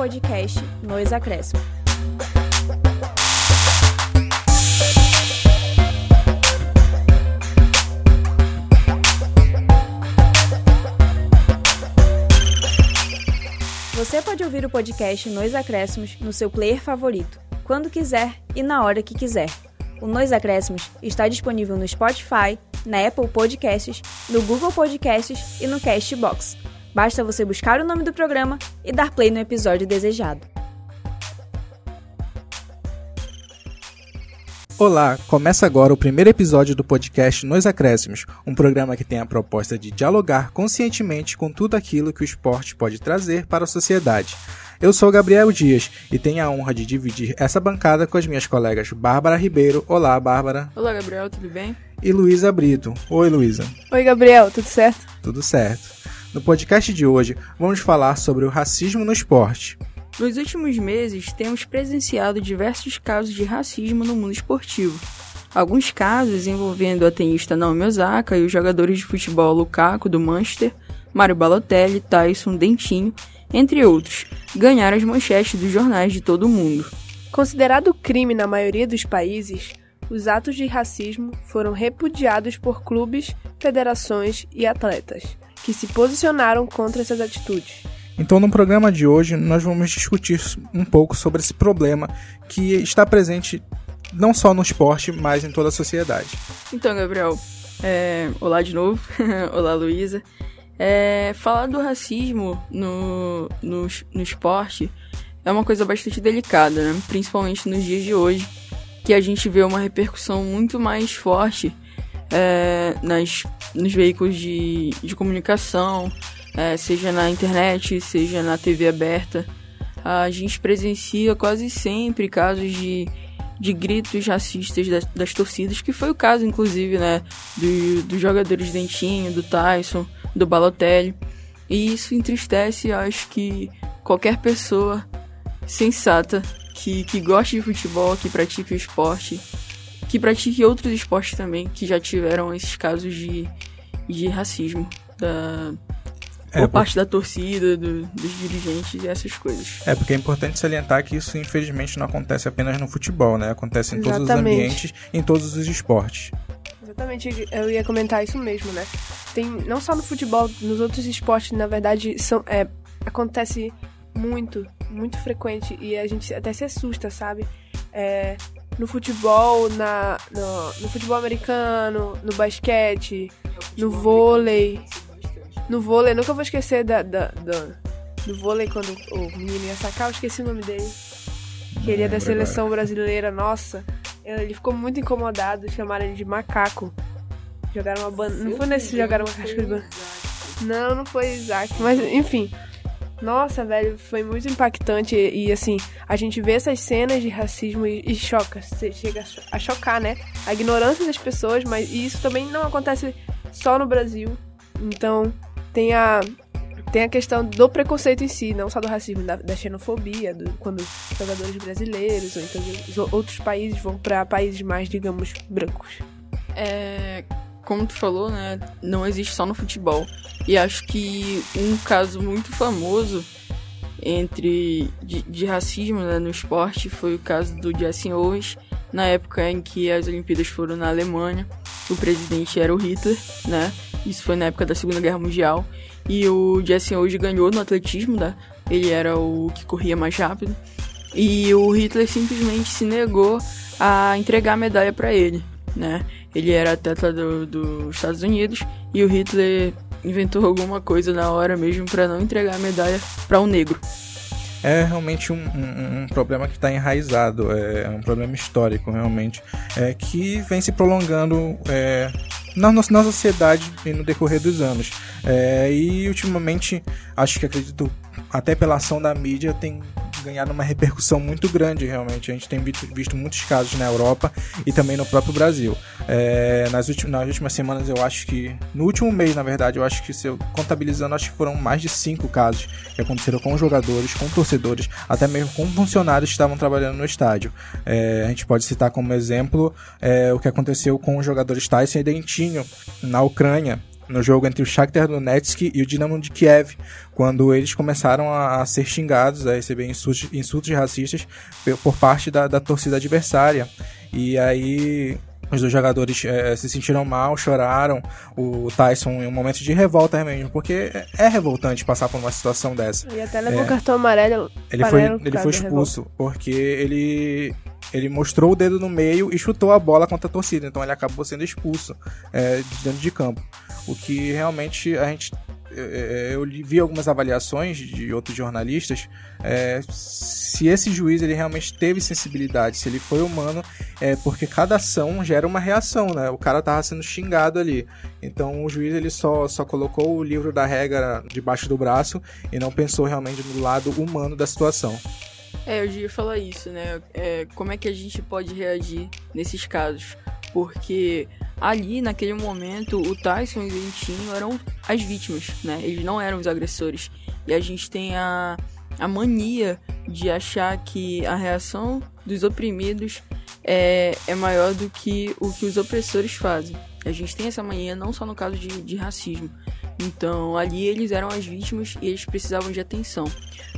podcast Nos Acréscimos. Você pode ouvir o podcast Nos Acréscimos no seu player favorito, quando quiser e na hora que quiser. O Nos Acréscimos está disponível no Spotify, na Apple Podcasts, no Google Podcasts e no Castbox. Basta você buscar o nome do programa e dar play no episódio desejado. Olá, começa agora o primeiro episódio do podcast Nos Acréscimos, um programa que tem a proposta de dialogar conscientemente com tudo aquilo que o esporte pode trazer para a sociedade. Eu sou Gabriel Dias e tenho a honra de dividir essa bancada com as minhas colegas Bárbara Ribeiro. Olá, Bárbara. Olá, Gabriel, tudo bem? E Luísa Brito. Oi, Luísa. Oi, Gabriel, tudo certo? Tudo certo. No podcast de hoje, vamos falar sobre o racismo no esporte. Nos últimos meses, temos presenciado diversos casos de racismo no mundo esportivo. Alguns casos envolvendo a tenista Naomi Osaka e os jogadores de futebol Lukaku do Manchester, Mario Balotelli, Tyson, Dentinho, entre outros, ganharam as manchetes dos jornais de todo o mundo. Considerado crime na maioria dos países, os atos de racismo foram repudiados por clubes, federações e atletas, que se posicionaram contra essas atitudes. Então, no programa de hoje, nós vamos discutir um pouco sobre esse problema que está presente não só no esporte, mas em toda a sociedade. Então, Gabriel, é... olá de novo. olá, Luísa. É... Falar do racismo no, no, no esporte é uma coisa bastante delicada, né? principalmente nos dias de hoje, que a gente vê uma repercussão muito mais forte é, nas, nos veículos de, de comunicação, é, seja na internet, seja na TV aberta. A gente presencia quase sempre casos de, de gritos racistas das, das torcidas, que foi o caso, inclusive, né, do, dos jogadores Dentinho, do Tyson, do Balotelli. E isso entristece, acho que qualquer pessoa sensata que, que goste de futebol, que pratique o esporte, que pratique outros esportes também, que já tiveram esses casos de, de racismo da, é, por parte da torcida, do, dos dirigentes e essas coisas. É, porque é importante salientar que isso, infelizmente, não acontece apenas no futebol, né? Acontece em Exatamente. todos os ambientes, em todos os esportes. Exatamente, eu ia comentar isso mesmo, né? Tem, não só no futebol, nos outros esportes, na verdade, são, é, acontece muito, muito frequente e a gente até se assusta, sabe? É, no futebol, na, no, no, futebol americano, no basquete, no vôlei. No vôlei, nunca vou esquecer da, da, da, do vôlei quando o menino ia sacar, eu esqueci o nome dele. Que ele é da seleção brasileira, nossa. Ele ficou muito incomodado, chamaram ele de macaco. Jogaram uma banda. Não foi nesse jogaram uma casca de banda. Não, não foi Isaac. Mas, enfim. Nossa, velho, foi muito impactante. E, assim, a gente vê essas cenas de racismo e, e choca. Você chega a chocar, né? A ignorância das pessoas, mas isso também não acontece só no Brasil. Então, tem a, tem a questão do preconceito em si, não só do racismo, da, da xenofobia, do, quando jogadores brasileiros ou então outros países vão para países mais, digamos, brancos. É, como tu falou, né, não existe só no futebol. E acho que um caso muito famoso entre de, de racismo né, no esporte foi o caso do Jesse Owens, na época em que as Olimpíadas foram na Alemanha. O presidente era o Hitler, né? Isso foi na época da Segunda Guerra Mundial. E o Jesse Owens ganhou no atletismo, né? Ele era o que corria mais rápido. E o Hitler simplesmente se negou a entregar a medalha para ele, né? Ele era atleta do, dos Estados Unidos e o Hitler inventou alguma coisa na hora mesmo para não entregar a medalha para um negro. É realmente um, um, um problema que está enraizado, é um problema histórico realmente, é, que vem se prolongando é, na, na sociedade no decorrer dos anos. É, e ultimamente, acho que acredito, até pela ação da mídia, tem ganhado uma repercussão muito grande, realmente. A gente tem visto, muitos casos na Europa e também no próprio Brasil. É, nas, últimas, nas últimas semanas, eu acho que. No último mês, na verdade, eu acho que, se eu contabilizando, acho que foram mais de cinco casos que aconteceram com jogadores, com torcedores, até mesmo com funcionários que estavam trabalhando no estádio. É, a gente pode citar como exemplo é, o que aconteceu com os jogadores Tyson e Dentinho na Ucrânia no jogo entre o Shakhtar Donetsk e o Dinamo de Kiev, quando eles começaram a, a ser xingados, a receber insultos, insultos racistas por parte da, da torcida adversária. E aí os dois jogadores é, se sentiram mal, choraram. O Tyson em um momento de revolta mesmo, porque é revoltante passar por uma situação dessa. E até levou é, cartão amarelo. Ele foi, ele foi expulso, porque ele ele mostrou o dedo no meio e chutou a bola contra a torcida, então ele acabou sendo expulso é, de dentro de campo. O que realmente a gente é, é, eu vi algumas avaliações de outros jornalistas é, se esse juiz ele realmente teve sensibilidade, se ele foi humano, é porque cada ação gera uma reação, né? O cara tava sendo xingado ali, então o juiz ele só, só colocou o livro da regra debaixo do braço e não pensou realmente no lado humano da situação. É, eu ia falar isso, né? É, como é que a gente pode reagir nesses casos? Porque ali, naquele momento, o Tyson e o Dentinho eram as vítimas, né? Eles não eram os agressores. E a gente tem a, a mania de achar que a reação dos oprimidos é, é maior do que o que os opressores fazem. A gente tem essa mania não só no caso de, de racismo. Então, ali eles eram as vítimas e eles precisavam de atenção.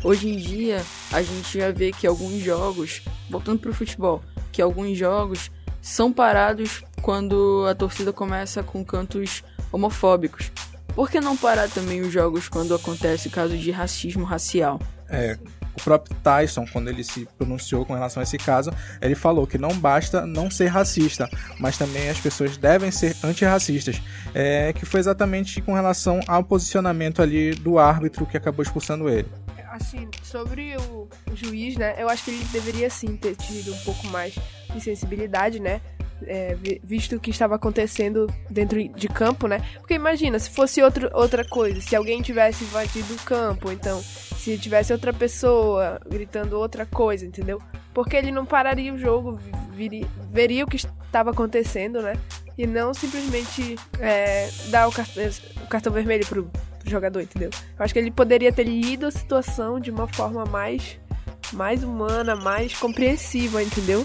Hoje em dia, a gente já vê que alguns jogos, voltando para o futebol, que alguns jogos são parados quando a torcida começa com cantos homofóbicos. Por que não parar também os jogos quando acontece casos de racismo racial? É, o próprio Tyson, quando ele se pronunciou com relação a esse caso, ele falou que não basta não ser racista, mas também as pessoas devem ser antirracistas. É, que foi exatamente com relação ao posicionamento ali do árbitro que acabou expulsando ele. Assim, sobre o, o juiz, né? Eu acho que ele deveria sim ter tido um pouco mais de sensibilidade, né? É, visto o que estava acontecendo dentro de campo, né? Porque imagina, se fosse outro, outra coisa, se alguém tivesse invadido o campo, então, se tivesse outra pessoa gritando outra coisa, entendeu? Porque ele não pararia o jogo, veria o que estava acontecendo, né? E não simplesmente é, dar o cartão, o cartão vermelho pro, pro jogador, entendeu? Eu acho que ele poderia ter lido a situação de uma forma mais, mais humana, mais compreensiva, entendeu?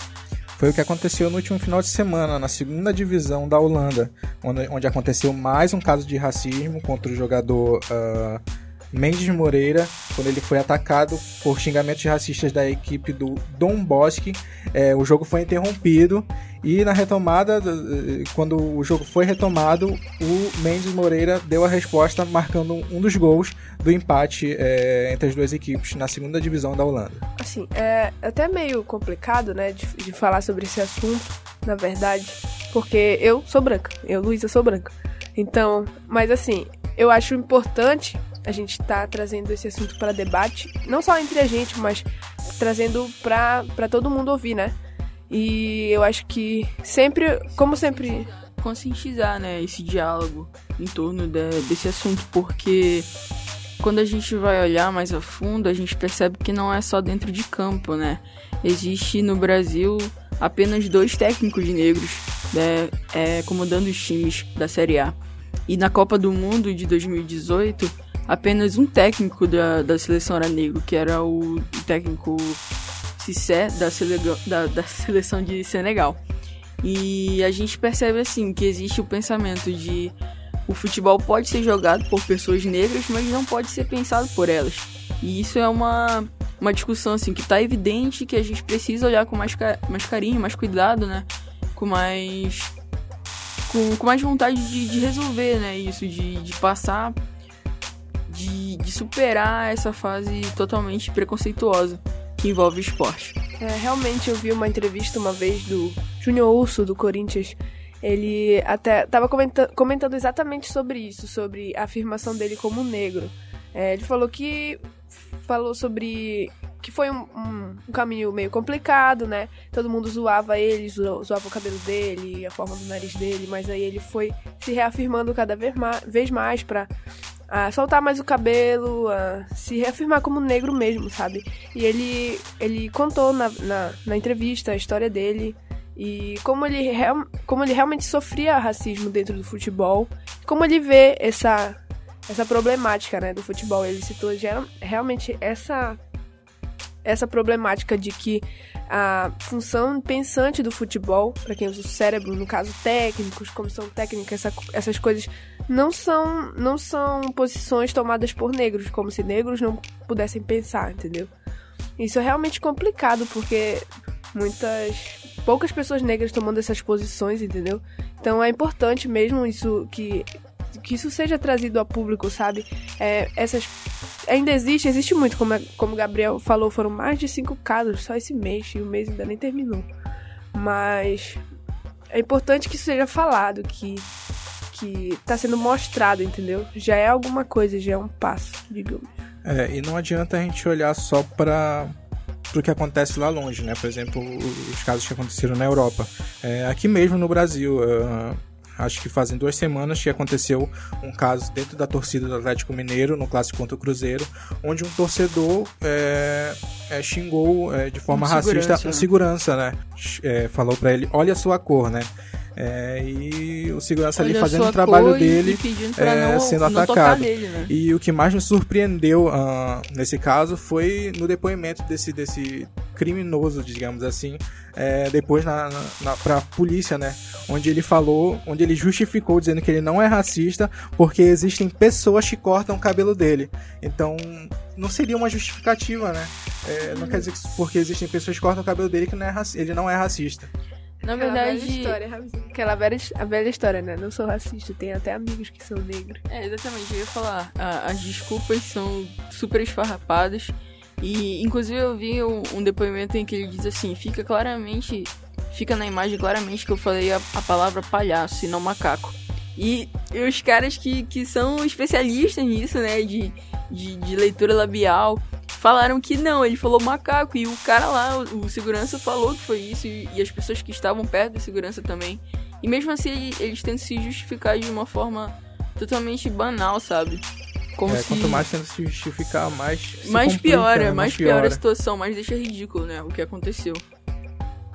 Foi o que aconteceu no último final de semana, na segunda divisão da Holanda, onde, onde aconteceu mais um caso de racismo contra o jogador uh, Mendes Moreira, quando ele foi atacado por xingamentos racistas da equipe do Dom Bosque. É, o jogo foi interrompido e na retomada, quando o jogo foi retomado, o Mendes Moreira deu a resposta marcando um dos gols do empate é, entre as duas equipes na segunda divisão da Holanda. Assim, é até meio complicado, né, de, de falar sobre esse assunto, na verdade, porque eu sou branca, eu, Luísa, sou branca. Então, mas assim, eu acho importante a gente estar tá trazendo esse assunto para debate, não só entre a gente, mas trazendo para todo mundo ouvir, né? E eu acho que sempre, como sempre, conscientizar, né, esse diálogo em torno de, desse assunto, porque quando a gente vai olhar mais a fundo, a gente percebe que não é só dentro de campo, né? Existe no Brasil apenas dois técnicos negros né, é, comandando os times da Série A. E na Copa do Mundo de 2018, apenas um técnico da, da seleção era negro, que era o técnico Cissé da, da, da seleção de Senegal. E a gente percebe assim que existe o pensamento de o futebol pode ser jogado por pessoas negras, mas não pode ser pensado por elas. E isso é uma, uma discussão assim que está evidente que a gente precisa olhar com mais, mais carinho, mais cuidado, né? Com mais com, com mais vontade de, de resolver, né? Isso de, de passar de, de superar essa fase totalmente preconceituosa que envolve o esporte. É, realmente eu vi uma entrevista uma vez do Júnior Urso, do Corinthians. Ele até estava comentando, exatamente sobre isso, sobre a afirmação dele como negro. É, ele falou que falou sobre que foi um, um, um, caminho meio complicado, né? Todo mundo zoava ele, zoava o cabelo dele, a forma do nariz dele, mas aí ele foi se reafirmando cada vez mais, vez mais para a soltar mais o cabelo, a se reafirmar como negro mesmo, sabe? E ele, ele contou na, na, na entrevista a história dele e como ele, como ele realmente sofria racismo dentro do futebol, como ele vê essa, essa problemática né, do futebol. Ele citou realmente essa, essa problemática de que a função pensante do futebol, para quem usa o cérebro, no caso técnicos, comissão técnica, essa, essas coisas não são, não são posições tomadas por negros, como se negros não pudessem pensar, entendeu? Isso é realmente complicado, porque muitas. poucas pessoas negras tomando essas posições, entendeu? Então é importante mesmo isso que. Que isso seja trazido ao público, sabe? É, essas ainda existe, existe muito, como, como o Gabriel falou, foram mais de cinco casos só esse mês, e o mês ainda nem terminou. Mas é importante que isso seja falado, que que tá sendo mostrado, entendeu? Já é alguma coisa, já é um passo, digamos. É, e não adianta a gente olhar só para o que acontece lá longe, né? Por exemplo, os casos que aconteceram na Europa. É, aqui mesmo no Brasil, uh, acho que fazem duas semanas que aconteceu um caso dentro da torcida do Atlético Mineiro, no clássico contra o Cruzeiro, onde um torcedor é, é, xingou é, de forma um racista um né? segurança, né? É, falou para ele, olha a sua cor, né? É, e o segurança Olha ali fazendo o trabalho dele, é, não, sendo não atacado. Nele, né? E o que mais me surpreendeu uh, nesse caso foi no depoimento desse, desse criminoso, digamos assim, é, depois na, na, na, pra polícia, né? Onde ele falou, onde ele justificou dizendo que ele não é racista porque existem pessoas que cortam o cabelo dele. Então, não seria uma justificativa, né? É, não quer dizer que porque existem pessoas que cortam o cabelo dele que não é, ele não é racista. Na Aquela verdade. Velha história, Aquela velha, a velha história, né? Não sou racista, tenho até amigos que são negros. É, exatamente, eu ia falar. as desculpas são super esfarrapadas. E, inclusive, eu vi um, um, depoimento em que ele diz assim: fica claramente. Fica na imagem claramente que eu falei a, a palavra palhaço e não macaco. E, e, os caras que, que são especialistas nisso, né? De, de, de leitura labial falaram que não, ele falou macaco. E o cara lá, o, o segurança, falou que foi isso. E, e, as pessoas que estavam perto da segurança também. E mesmo assim, ele, eles tentam se justificar de uma forma totalmente banal, sabe? Como é, se... Quanto mais tenta se justificar, mais. mais piora, né? mais, mais piora. piora a situação, mais deixa ridículo, né? O que aconteceu.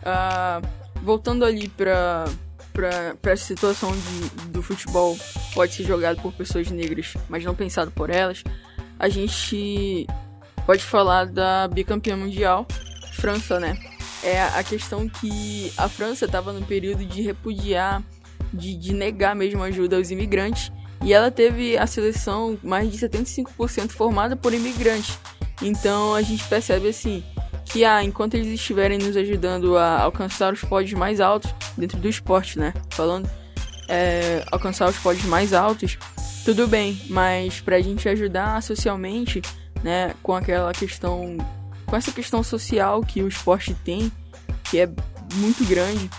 Ah, voltando ali pra, pra, pra situação de, do futebol pode ser jogado por pessoas negras, mas não pensado por elas, a gente pode falar da bicampeã mundial, França, né? É a questão que a França estava no período de repudiar, de, de negar mesmo ajuda aos imigrantes, e ela teve a seleção mais de 75% formada por imigrantes. Então a gente percebe assim que ah, enquanto eles estiverem nos ajudando a alcançar os pódios mais altos dentro do esporte, né? Falando é, alcançar os pódios mais altos, tudo bem, mas para a gente ajudar socialmente, né, com aquela questão, com essa questão social que o esporte tem, que é muito grande,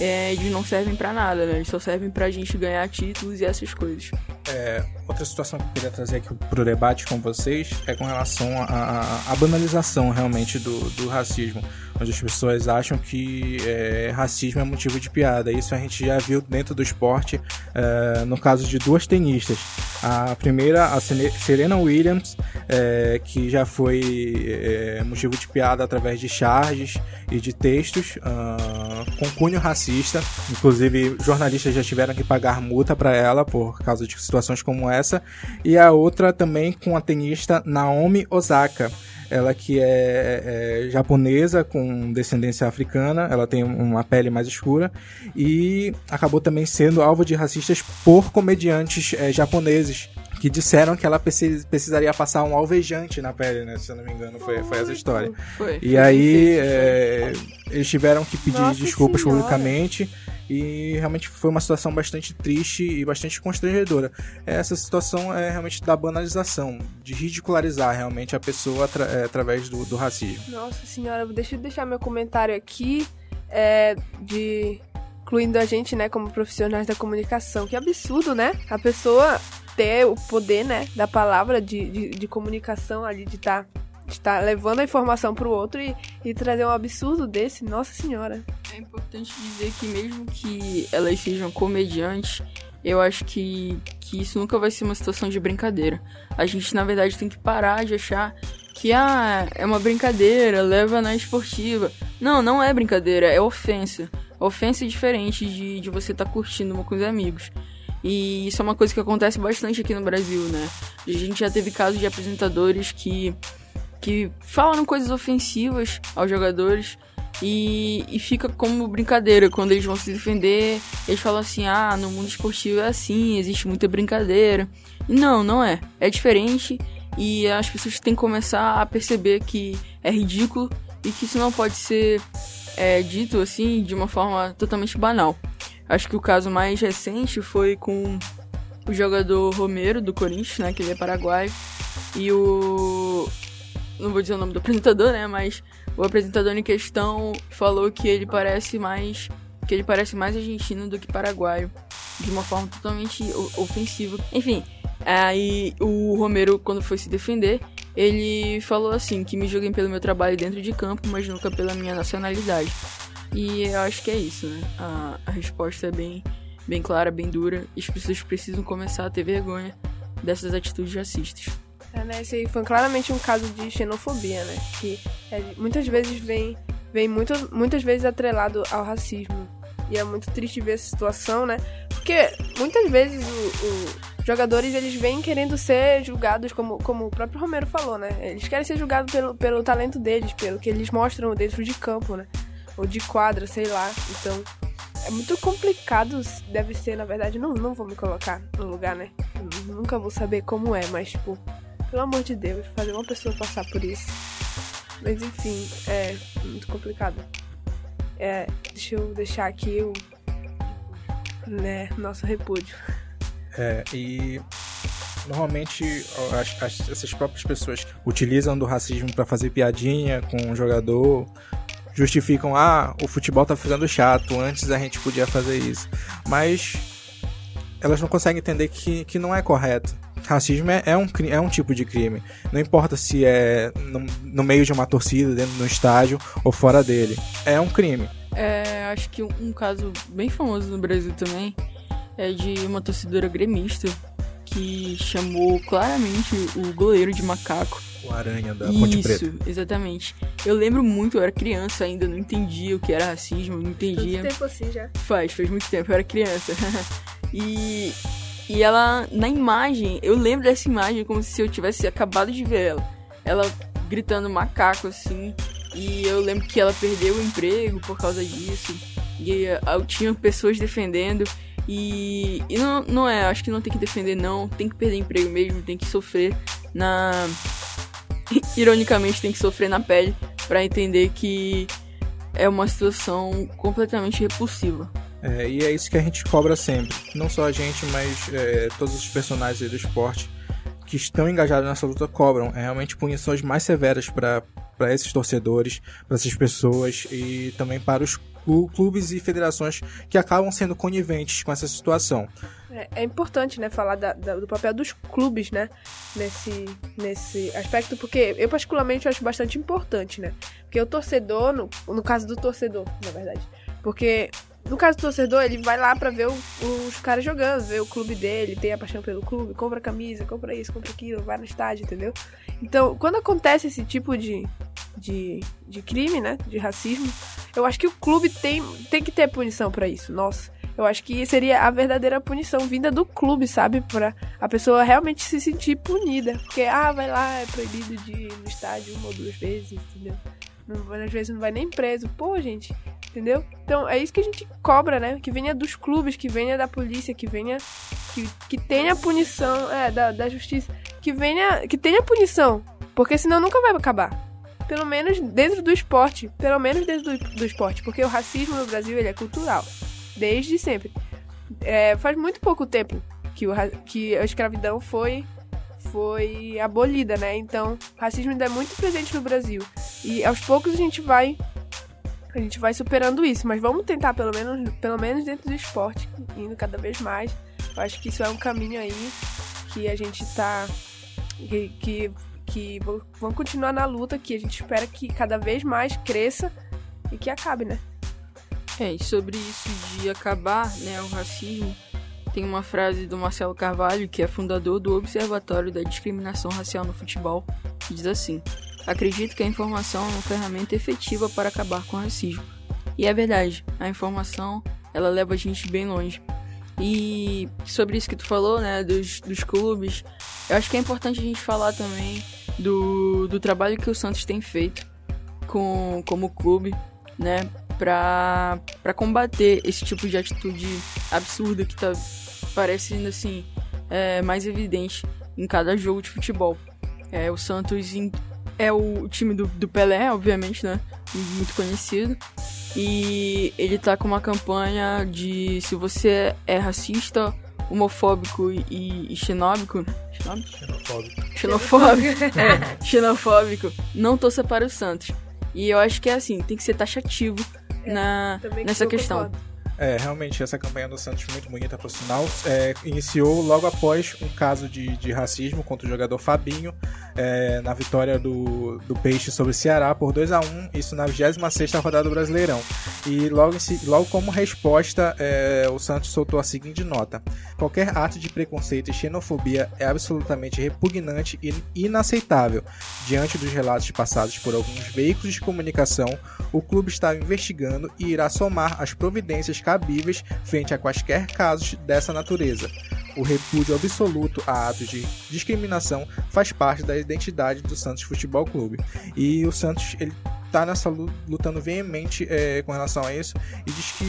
é, eles não servem para nada, né? Eles só servem pra gente ganhar títulos e essas coisas. É, outra situação que eu queria trazer aqui pro debate com vocês é com relação à banalização realmente do, do racismo onde as pessoas acham que é, racismo é motivo de piada. Isso a gente já viu dentro do esporte, é, no caso de duas tenistas. A primeira, a Serena Williams, é, que já foi é, motivo de piada através de charges e de textos uh, com cunho racista. Inclusive, jornalistas já tiveram que pagar multa para ela por causa de situações como essa. E a outra também com a tenista Naomi Osaka ela que é, é, japonesa com descendência africana, ela tem uma pele mais escura e acabou também sendo alvo de racistas por comediantes é, japoneses que disseram que ela precisaria passar um alvejante na pele, né? Se eu não me engano, foi, foi essa história. Foi. E aí é, eles tiveram que pedir Nossa desculpas senhora. publicamente e realmente foi uma situação bastante triste e bastante constrangedora. Essa situação é realmente da banalização, de ridicularizar realmente a pessoa atra é, através do, do, racismo. Nossa senhora, deixa eu deixar meu comentário aqui é, de incluindo a gente, né, como profissionais da comunicação. Que absurdo, né? A pessoa ter o poder, né, da palavra de, de, de comunicação ali, de estar tá está levando a informação para o outro e, e trazer um absurdo desse, nossa senhora. É importante dizer que mesmo que elas sejam comediantes, eu acho que, que isso nunca vai ser uma situação de brincadeira. A gente, na verdade, tem que parar de achar que ah, é uma brincadeira, leva na esportiva. Não, não é brincadeira, é ofensa. Ofensa é diferente de, de você estar tá curtindo uma com os amigos. E isso é uma coisa que acontece bastante aqui no Brasil, né? A gente já teve casos de apresentadores que que falaram coisas ofensivas aos jogadores E, e fica como brincadeira. Quando eles vão se defender, eles falam assim: ah, no mundo esportivo é assim, existe muita brincadeira. E não, não é. É diferente e as pessoas têm que começar a perceber que é ridículo e que isso não pode ser é, dito assim de uma forma totalmente banal. Acho que o caso mais recente foi com o jogador Romero do Corinthians, né, que ele é paraguaio, e o não vou dizer o nome do apresentador, né, mas o apresentador em questão falou que ele parece mais que ele parece mais argentino do que paraguaio, de uma forma totalmente ofensiva. Enfim, aí o Romero quando foi se defender, ele falou assim que me julguem pelo meu trabalho dentro de campo, mas nunca pela minha nacionalidade. E eu acho que é isso, né? A, a resposta é bem, bem clara, bem dura. E as pessoas precisam começar a ter vergonha dessas atitudes racistas. É, né? Esse foi claramente um caso de xenofobia, né? Que é, muitas vezes vem, vem muito, muitas vezes atrelado ao racismo. E é muito triste ver essa situação, né? Porque muitas vezes os jogadores eles vêm querendo ser julgados, como, como o próprio Romero falou, né? Eles querem ser julgados pelo, pelo talento deles, pelo que eles mostram dentro de campo, né? Ou de quadra, sei lá. Então, é muito complicado, deve ser, na verdade. Não, não vou me colocar no lugar, né? Eu nunca vou saber como é, mas, tipo, pelo amor de Deus, fazer uma pessoa passar por isso. Mas enfim, é muito complicado. É, deixa eu deixar aqui o né, nosso repúdio. É, e normalmente as, as, essas próprias pessoas utilizam do racismo para fazer piadinha com o jogador, justificam, ah, o futebol tá ficando chato, antes a gente podia fazer isso. Mas elas não conseguem entender que, que não é correto. Racismo é, é um, é um tipo de crime. Não importa se é no, no meio de uma torcida, dentro do estádio ou fora dele. É um crime. É, acho que um, um caso bem famoso no Brasil também é de uma torcedora gremista que chamou claramente o goleiro de macaco. O aranha da Ponte Preta. Isso, exatamente. Eu lembro muito, eu era criança ainda, não entendia o que era racismo, não entendia. Faz tempo assim já. Faz, faz muito tempo, eu era criança. e, e ela, na imagem, eu lembro dessa imagem como se eu tivesse acabado de ver ela. Ela gritando macaco assim. E eu lembro que ela perdeu o emprego por causa disso. E eu tinha pessoas defendendo. E, e não, não é, acho que não tem que defender, não. Tem que perder emprego mesmo, tem que sofrer na. Ironicamente, tem que sofrer na pele para entender que é uma situação completamente repulsiva. É, e é isso que a gente cobra sempre. Não só a gente, mas é, todos os personagens do esporte que estão engajados nessa luta cobram é, realmente punições mais severas para esses torcedores, para essas pessoas e também para os clubes e federações que acabam sendo coniventes com essa situação. É, é importante, né, falar da, da, do papel dos clubes, né, nesse, nesse aspecto, porque eu particularmente acho bastante importante, né, porque o torcedor, no, no caso do torcedor, na verdade, porque no caso do torcedor, ele vai lá pra ver o, os caras jogando, ver o clube dele, tem a paixão pelo clube, compra camisa, compra isso, compra aquilo, vai no estádio, entendeu? Então, quando acontece esse tipo de, de, de crime, né, de racismo, eu acho que o clube tem, tem que ter punição para isso. Nossa, eu acho que seria a verdadeira punição vinda do clube, sabe? Pra a pessoa realmente se sentir punida. Porque, ah, vai lá, é proibido de ir no estádio uma ou duas vezes, entendeu? Às vezes não vai nem preso. Pô, gente, entendeu? Então é isso que a gente cobra, né? Que venha dos clubes, que venha da polícia, que venha. Que, que tenha punição, é, da, da justiça. Que venha. Que tenha punição. Porque senão nunca vai acabar. Pelo menos dentro do esporte. Pelo menos dentro do, do esporte. Porque o racismo no Brasil ele é cultural. Desde sempre. É, faz muito pouco tempo que, o, que a escravidão foi foi abolida, né? Então, racismo ainda é muito presente no Brasil. E aos poucos a gente vai a gente vai superando isso, mas vamos tentar pelo menos pelo menos dentro do esporte, indo cada vez mais. Eu acho que isso é um caminho aí que a gente tá que que, que vamos continuar na luta, que a gente espera que cada vez mais cresça e que acabe, né? É, e sobre isso de acabar, né, o racismo, tem uma frase do Marcelo Carvalho, que é fundador do Observatório da Discriminação Racial no Futebol, que diz assim: Acredito que a informação é uma ferramenta efetiva para acabar com o racismo. E é verdade, a informação ela leva a gente bem longe. E sobre isso que tu falou, né, dos, dos clubes, eu acho que é importante a gente falar também do, do trabalho que o Santos tem feito com, como clube, né, pra combater esse tipo de atitude absurda que tá parecendo assim é, mais evidente em cada jogo de futebol. É, o Santos é o time do, do Pelé, obviamente, né? Muito conhecido. E ele tá com uma campanha de se você é racista, homofóbico e, e xenóbico. Xenofóbico. Xenofóbico. é, xenofóbico. Não torça para o Santos. E eu acho que é assim, tem que ser taxativo é, na, nessa questão. Concordo. É, realmente, essa campanha do Santos muito bonita, por sinal. É, iniciou logo após um caso de, de racismo contra o jogador Fabinho, é, na vitória do, do Peixe sobre o Ceará por 2 a 1 isso na 26 rodada do Brasileirão. E logo, logo como resposta, é, o Santos soltou a seguinte nota: qualquer ato de preconceito e xenofobia é absolutamente repugnante e inaceitável. Diante dos relatos passados por alguns veículos de comunicação, o clube está investigando e irá somar as providências cabíveis frente a quaisquer casos dessa natureza. O repúdio absoluto a atos de discriminação faz parte da identidade do Santos Futebol Clube. E o Santos ele tá nessa lutando veemente é, com relação a isso e diz que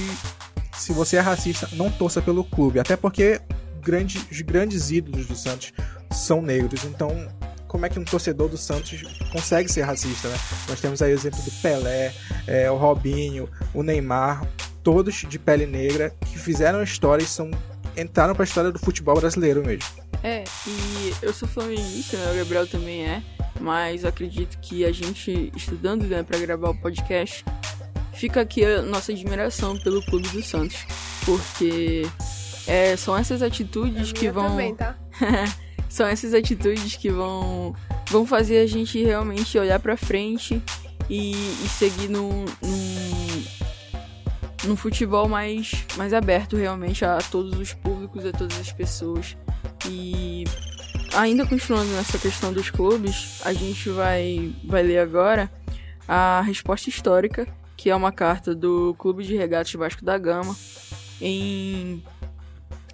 se você é racista, não torça pelo clube, até porque grande, os grandes ídolos do Santos são negros. Então, como é que um torcedor do Santos consegue ser racista, né? Nós temos aí o exemplo do Pelé, é, o Robinho, o Neymar, todos de pele negra que fizeram história e são entraram para a história do futebol brasileiro mesmo. É, e eu sou flamenguista, né? O Gabriel também é, mas acredito que a gente estudando né, para gravar o podcast fica aqui a nossa admiração pelo clube do Santos, porque é, são essas atitudes que vão também, tá? são essas atitudes que vão vão fazer a gente realmente olhar para frente e, e seguir num, num num futebol mais, mais aberto realmente a todos os públicos, a todas as pessoas. E ainda continuando nessa questão dos clubes, a gente vai, vai ler agora a resposta histórica, que é uma carta do Clube de Regatas Vasco da Gama em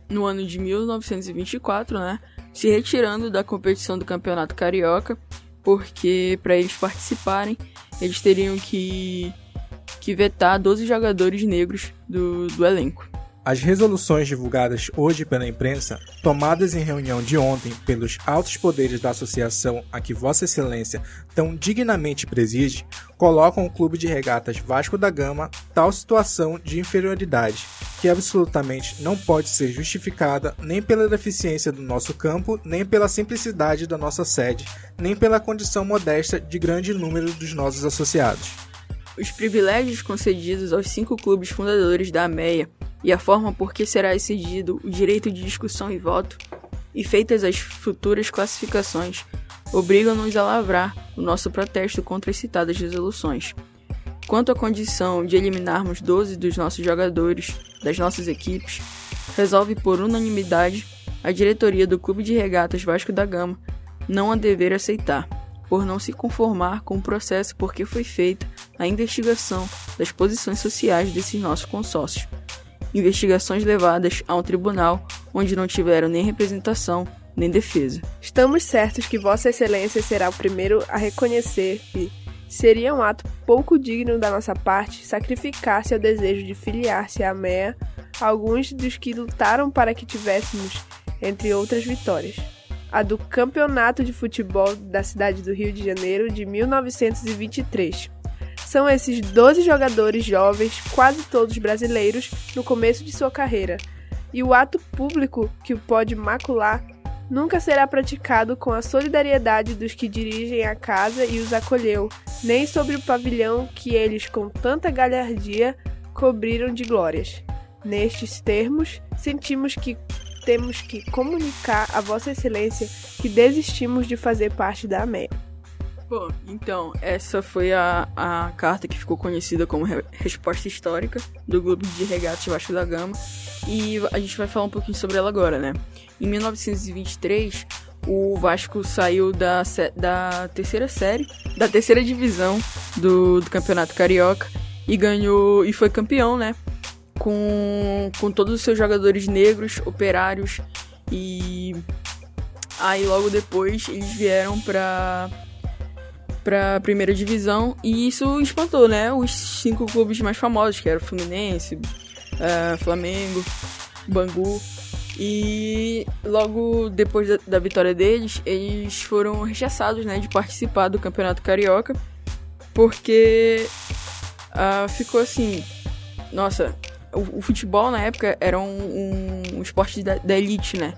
no ano de 1924, né, se retirando da competição do Campeonato Carioca, porque para eles participarem, eles teriam que que vetar 12 jogadores negros do, do elenco. As resoluções divulgadas hoje pela imprensa, tomadas em reunião de ontem pelos altos poderes da associação a que Vossa Excelência tão dignamente preside, colocam o Clube de Regatas Vasco da Gama tal situação de inferioridade, que absolutamente não pode ser justificada nem pela deficiência do nosso campo, nem pela simplicidade da nossa sede, nem pela condição modesta de grande número dos nossos associados os privilégios concedidos aos cinco clubes fundadores da AMEA e a forma por que será excedido o direito de discussão e voto, e feitas as futuras classificações, obrigam-nos a lavrar o nosso protesto contra as citadas resoluções. Quanto à condição de eliminarmos 12 dos nossos jogadores das nossas equipes, resolve por unanimidade a diretoria do Clube de Regatas Vasco da Gama não a dever aceitar por não se conformar com o processo porque foi feita a investigação das posições sociais desses nossos consórcios. Investigações levadas a um tribunal onde não tiveram nem representação nem defesa. Estamos certos que Vossa Excelência será o primeiro a reconhecer que seria um ato pouco digno da nossa parte sacrificar seu desejo de filiar-se à MEA alguns dos que lutaram para que tivéssemos, entre outras vitórias a do Campeonato de Futebol da cidade do Rio de Janeiro de 1923. São esses 12 jogadores jovens, quase todos brasileiros, no começo de sua carreira, e o ato público que o pode macular nunca será praticado com a solidariedade dos que dirigem a casa e os acolheu, nem sobre o pavilhão que eles com tanta galhardia cobriram de glórias. Nestes termos, sentimos que temos que comunicar a Vossa Excelência que desistimos de fazer parte da AMEA. Bom, então, essa foi a, a carta que ficou conhecida como re resposta histórica do Grupo de Regatas Vasco da Gama. E a gente vai falar um pouquinho sobre ela agora, né? Em 1923, o Vasco saiu da, da terceira série, da terceira divisão do, do Campeonato Carioca e ganhou e foi campeão, né? com, com todos os seus jogadores negros, operários e aí logo depois eles vieram para pra primeira divisão e isso espantou, né? Os cinco clubes mais famosos, que eram Fluminense, uh, Flamengo, Bangu. E logo depois da, da, vitória deles, eles foram rechaçados né, de participar do Campeonato Carioca, porque uh, ficou assim. Nossa, o, o, futebol na época era um, um, um esporte da, da, elite, né?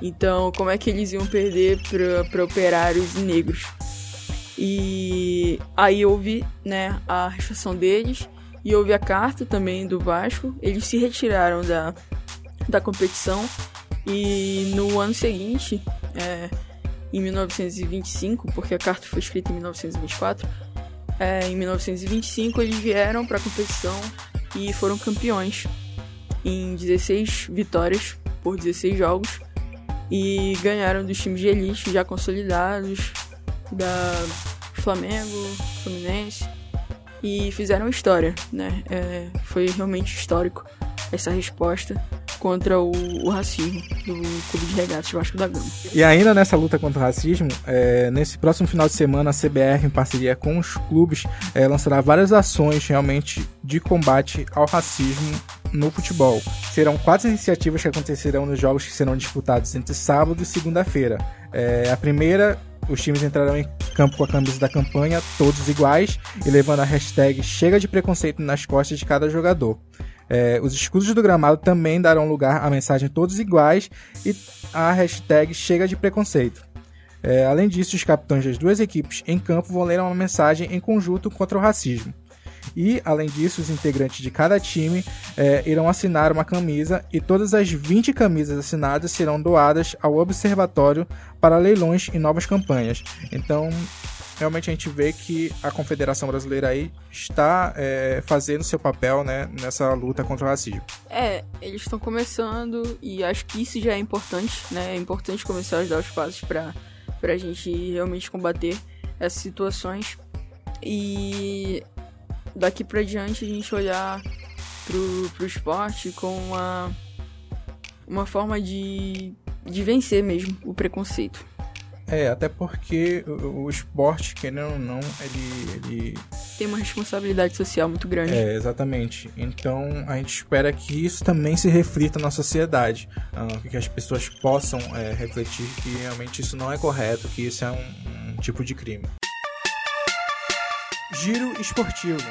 Então, como é que eles iam perder para operários negros? E aí houve né, a rechação deles e houve a carta também do Vasco. Eles se retiraram da, da competição e no ano seguinte, é, em 1925, porque a carta foi escrita em 1924, é, em 1925 eles vieram para a competição e foram campeões em 16 vitórias por 16 jogos e ganharam dos times de elite já consolidados da Flamengo, Fluminense e fizeram história, né? É, foi realmente histórico essa resposta contra o, o, racismo do Clube de Regatas Vasco da Gama. E ainda nessa luta contra o racismo, é, nesse próximo final de semana, a CBR, em parceria com os clubes, é, lançará várias ações realmente de combate ao racismo no futebol. Serão quatro iniciativas que acontecerão nos jogos que serão disputados entre sábado e segunda-feira. É, a primeira os times entrarão em campo com a camisa da campanha, todos iguais, e levando a hashtag Chega de Preconceito nas costas de cada jogador. É, os escudos do gramado também darão lugar à mensagem todos iguais e a hashtag Chega de Preconceito. É, além disso, os capitães das duas equipes em campo vão ler uma mensagem em conjunto contra o racismo. E, além disso, os integrantes de cada time é, irão assinar uma camisa e todas as 20 camisas assinadas serão doadas ao Observatório para leilões e novas campanhas. Então, realmente a gente vê que a Confederação Brasileira aí está é, fazendo seu papel né, nessa luta contra o racismo. É, eles estão começando e acho que isso já é importante, né? É importante começar a dar os passos para a gente realmente combater essas situações. E daqui para diante a gente olhar pro, pro esporte com uma, uma forma de, de vencer mesmo o preconceito. É, até porque o, o esporte, querendo ou não, ele, ele. Tem uma responsabilidade social muito grande. É, exatamente. Então a gente espera que isso também se reflita na sociedade. Uh, que as pessoas possam é, refletir que realmente isso não é correto, que isso é um, um tipo de crime. Giro esportivo.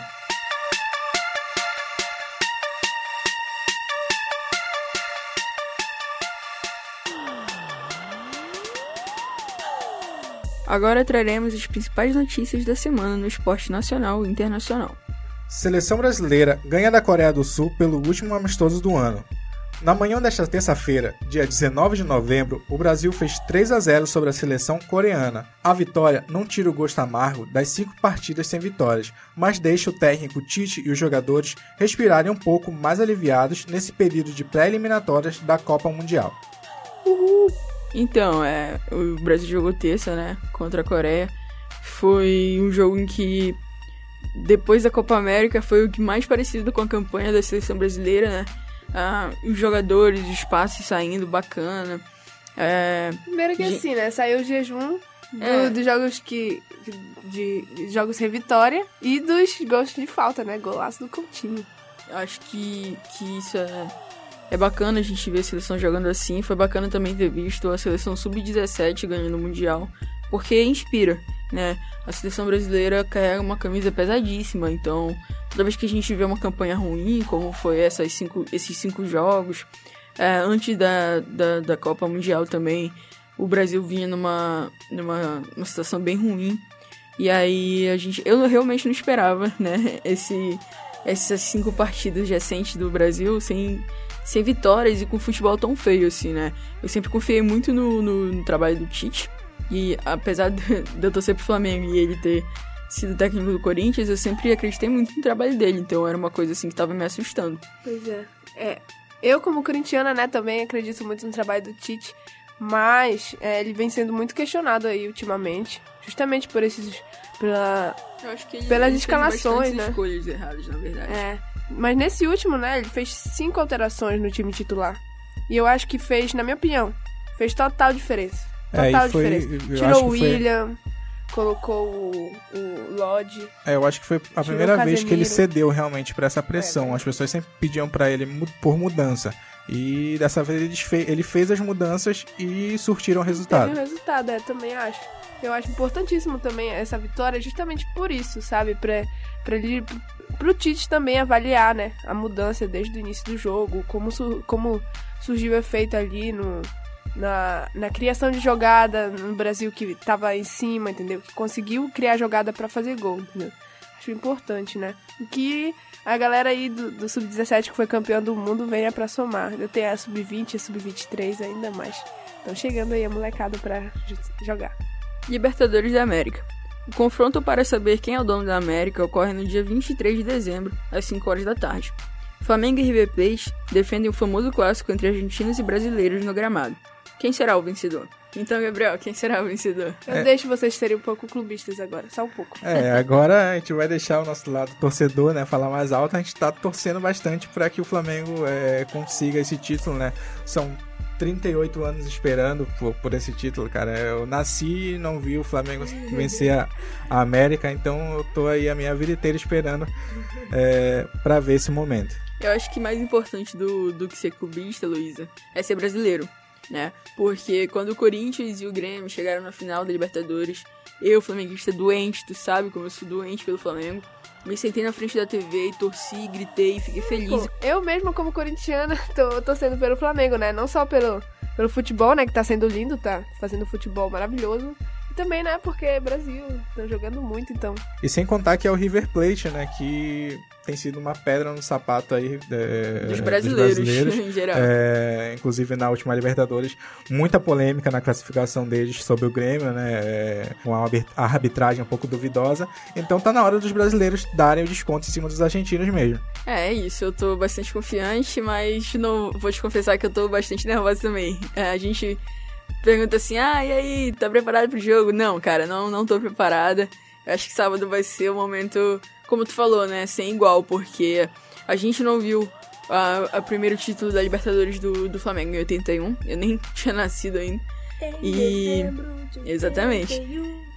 Agora traremos as principais notícias da semana no esporte nacional e internacional. Seleção brasileira ganha da Coreia do Sul pelo último amistoso do ano. Na manhã desta terça-feira, dia 19 de novembro, o Brasil fez 3 a 0 sobre a seleção coreana. A vitória não tira o gosto amargo das cinco partidas sem vitórias, mas deixa o técnico Tite e os jogadores respirarem um pouco mais aliviados nesse período de pré-eliminatórias da Copa Mundial. Uhul. Então, é, o Brasil jogou terça, né, contra a Coreia. Foi um jogo em que, depois da Copa América, foi o que mais parecido com a campanha da seleção brasileira, né? Ah, os jogadores, os passes saindo bacana. É, Primeiro que assim, né? Saiu o jejum do, é. dos jogos que. De, de, jogos sem vitória e dos gols de falta, né? Golaço do Coutinho. Acho que, que isso é é bacana a gente ver a seleção jogando assim. Foi bacana também ter visto a seleção sub-17 ganhando o Mundial, porque inspira, né? A seleção brasileira carrega uma camisa pesadíssima, então toda vez que a gente vê uma campanha ruim, como foi essas cinco, esses cinco jogos, é, antes da, da, da, Copa Mundial também, o Brasil vinha numa, numa uma situação bem ruim. E aí a gente. Eu realmente não esperava, né? Esse, essas cinco partidas recentes do Brasil sem sem vitórias e com futebol tão feio assim, né? Eu sempre confiei muito no, no, no trabalho do Tite. E apesar de, de eu torcer pro Flamengo e ele ter sido técnico do Corinthians, eu sempre acreditei muito no trabalho dele. Então era uma coisa assim que tava me assustando. Pois é. É. Eu, como corintiana, né, também acredito muito no trabalho do Tite. Mas é, ele vem sendo muito questionado aí ultimamente. Justamente por esses. Pela, pelas escalações, né? escolhas erradas, na verdade. É. Mas nesse último, né, ele fez cinco alterações no time titular. E eu acho que fez, na minha opinião, fez total diferença. É, total é, foi, diferença. Tirou o William, foi... colocou o, o Lodge. É, eu acho que foi a primeira vez que ele cedeu realmente pra essa pressão. É, As pessoas sempre pediam pra ele por mudança. E dessa vez ele fe- ele fez as mudanças e surtiram o Teve resultado. um resultado, é, também acho. Eu acho importantíssimo também essa vitória, justamente por isso, sabe? Pra, pra ele. Pro Tite também avaliar, né? A mudança desde o início do jogo, como, su- como surgiu o efeito ali no, na, na criação de jogada no Brasil que tava em cima, entendeu? Que conseguiu criar jogada pra fazer gol, entendeu? Acho importante, né? Que a galera aí do, do Sub-17 que foi campeão do mundo venha pra somar. Eu tenho a Sub-20 e a Sub-23 ainda mais. Então chegando aí a molecada pra jogar. Libertadores da América. O confronto para saber quem é o dono da América ocorre no dia 23 de dezembro, às 5 horas da tarde. Flamengo e River Plate defendem o famoso clássico entre argentinos e brasileiros no gramado. Quem será o vencedor? Então, Gabriel, quem será o vencedor? Eu deixo vocês serem um pouco clubistas agora, só um pouco. É, agora a gente vai deixar o nosso lado torcedor, né, falar mais alto. A gente tá torcendo bastante para que o Flamengo é, consiga esse título, né? São 38 anos esperando por, por esse título, cara. Eu nasci e não vi o Flamengo vencer a, a América, então eu tô aí a minha vida inteira esperando é, para ver esse momento. Eu acho que mais importante do, do que ser clubista, Luísa, é ser brasileiro, né? Porque quando o Corinthians e o Grêmio chegaram na final da Libertadores, eu, flamenguista doente, tu sabe como eu sou doente pelo Flamengo, me sentei na frente da TV e torci, gritei, fiquei feliz. Pô, eu mesma, como corintiana, tô torcendo pelo Flamengo, né? Não só pelo, pelo futebol, né? Que tá sendo lindo, tá fazendo futebol maravilhoso. E também, né? Porque é Brasil, estão jogando muito, então. E sem contar que é o River Plate, né, que tem sido uma pedra no sapato aí é, dos brasileiros, brasileiros. em geral. É, inclusive na última Libertadores, muita polêmica na classificação deles sobre o Grêmio, né? É, com a arbit- a arbitragem um pouco duvidosa. Então tá na hora dos brasileiros darem o desconto em cima dos argentinos mesmo. É, é isso, eu tô bastante confiante, mas não vou te confessar que eu tô bastante nervosa também. É, a gente pergunta assim, ah, e aí, tá preparado pro jogo? Não, cara, não, não tô preparada. Eu acho que sábado vai ser um momento, como tu falou, né, sem igual, porque a gente não viu a, a primeiro título da Libertadores do, do Flamengo em 81, eu nem tinha nascido ainda. E... Exatamente.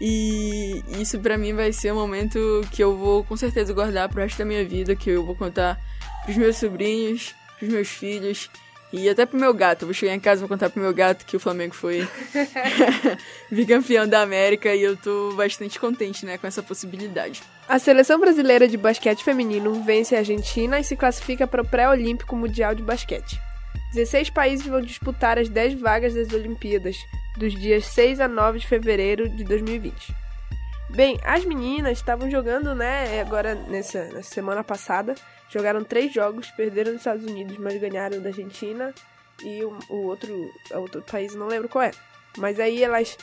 E isso pra mim vai ser um momento que eu vou com certeza guardar pro resto da minha vida, que eu vou contar pros meus sobrinhos, pros meus filhos e até pro meu gato. Eu vou chegar em casa e vou contar pro meu gato que o Flamengo foi bicampeão da América e eu tô bastante contente, né, com essa possibilidade. A seleção brasileira de basquete feminino vence a Argentina e se classifica para o pré-olímpico mundial de basquete. 16 países vão disputar as 10 vagas das Olimpíadas, dos dias 6 a 9 de fevereiro de 2020. Bem, as meninas estavam jogando, né, agora nessa, nessa semana passada, jogaram três jogos, perderam nos Estados Unidos, mas ganharam da Argentina e o, o outro, o outro país, não lembro qual é. Mas aí elas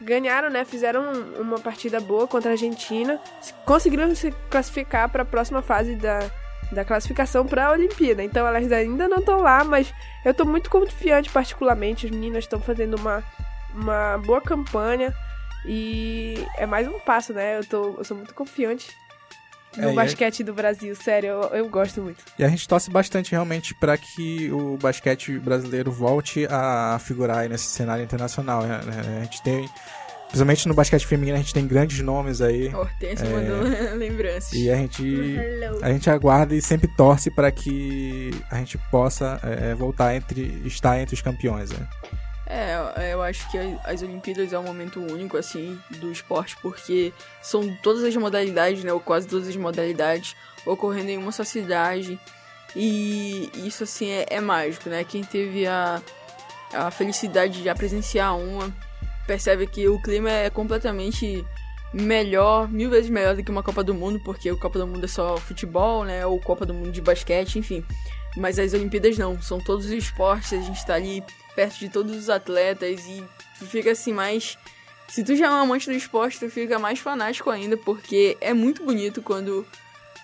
ganharam, né? Fizeram uma partida boa contra a Argentina, se- conseguiram se classificar para a próxima fase da, da classificação para a Olimpíada. Então elas ainda não estão lá, mas eu tô muito confiante, particularmente. As meninas estão fazendo uma, uma boa campanha e é mais um passo, né? Eu, tô, eu sou muito confiante no É, basquete do Brasil, sério, eu, eu gosto muito. E a gente torce bastante realmente para que o basquete brasileiro volte a figurar aí nesse cenário internacional. né? A gente tem, principalmente no basquete feminino, a gente tem grandes nomes aí. Hortência É. mandou lembranças. E a gente, a gente aguarda e sempre torce para que a gente possa é, voltar entre estar entre os campeões. Né? É, eu acho que as Olimpíadas é um momento único, assim, do esporte, porque são todas as modalidades, né, ou quase todas as modalidades, ocorrendo em uma só cidade. E isso, assim, é, é mágico, né? Quem teve a, a felicidade de presenciar uma, percebe que o clima é completamente melhor, mil vezes melhor do que uma Copa do Mundo, porque o Copa do Mundo é só futebol, né, ou Copa do Mundo de basquete, enfim. Mas as Olimpíadas não, são todos os esportes, a gente tá ali perto de todos os atletas e tu fica assim mais. Se tu já é um amante do esporte, tu fica mais fanático ainda, porque é muito bonito quando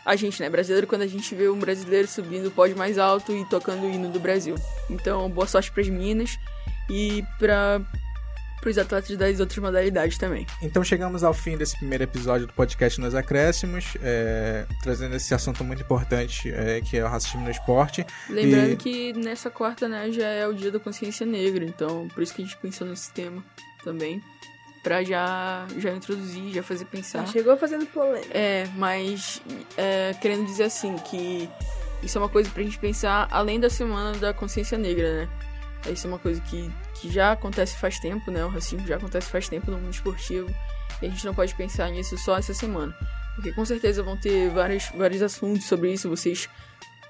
a gente, né, brasileiro, quando a gente vê um brasileiro subindo o pódio mais alto e tocando o hino do Brasil. Então, boa sorte pras meninas e para pros atletas das outras modalidades também. Então chegamos ao fim desse primeiro episódio do podcast Nos Acréscimos, é, trazendo esse assunto muito importante é, que é o racismo no esporte. Lembrando E- que nessa quarta, né, já é o dia da consciência negra, então por isso que a gente pensou nesse tema também. pra já, já introduzir, já fazer pensar. Chegou fazendo polêmica. É, mas é, querendo dizer assim, que isso é uma coisa pra gente pensar além da Semana da Consciência Negra, né? Isso é uma coisa que, que já acontece faz tempo, né? O racismo já acontece faz tempo no mundo esportivo. E a gente não pode pensar nisso só essa semana. Porque com certeza vão ter vários, vários assuntos sobre isso. Vocês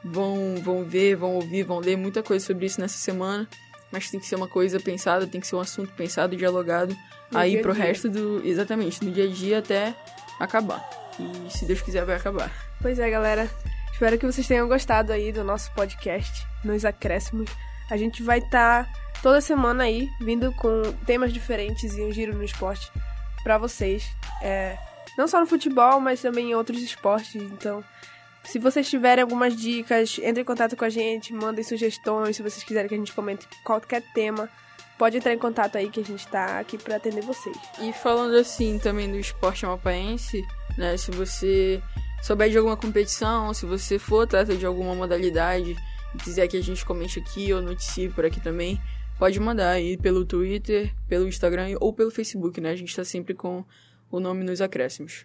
vão, vão ver, vão ouvir, vão ler muita coisa sobre isso nessa semana. Mas tem que ser uma coisa pensada, tem que ser um assunto pensado, dialogado No aí dia pro dia. resto do. Exatamente, no dia a dia até acabar. E se Deus quiser, vai acabar. Pois é, galera. Espero que vocês tenham gostado aí do nosso podcast, Nos Acréscimos. A gente vai estar toda semana aí, vindo com temas diferentes e um giro no esporte pra vocês. É, não só no futebol, mas também em outros esportes. Então, se vocês tiverem algumas dicas, entrem em contato com a gente, mandem sugestões. Se vocês quiserem que a gente comente qualquer tema, pode entrar em contato aí que a gente tá aqui pra atender vocês. E falando assim também do esporte amapaense, né? Se você souber de alguma competição, se você for atleta de alguma modalidade quiser que a gente comente aqui ou noticie por aqui também, pode mandar aí pelo Twitter, pelo Instagram ou pelo Facebook, né? A gente tá sempre com o nome nos acréscimos.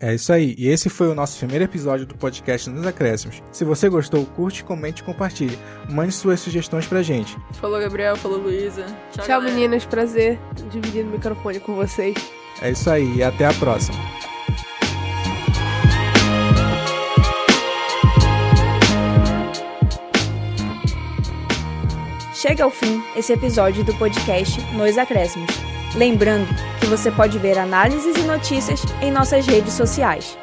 É isso aí. E esse foi o nosso primeiro episódio do podcast Nos Acréscimos. Se você gostou, curte, comente e compartilhe. Mande suas sugestões pra gente. Falou, Gabriel. Falou, Luísa. Tchau, Tchau, galera. meninas. Prazer dividir o microfone com vocês. É isso aí e até a próxima. Chega ao fim esse episódio do podcast Nos Acréscimos. Lembrando que você pode ver análises e notícias em nossas redes sociais.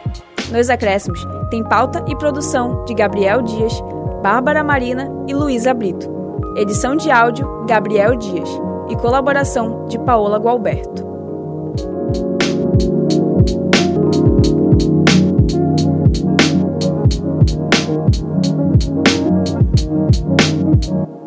Nos Acréscimos tem pauta e produção de Gabriel Dias, Bárbara Marina e Luísa Brito. Edição de áudio Gabriel Dias e colaboração de Paola Gualberto. Música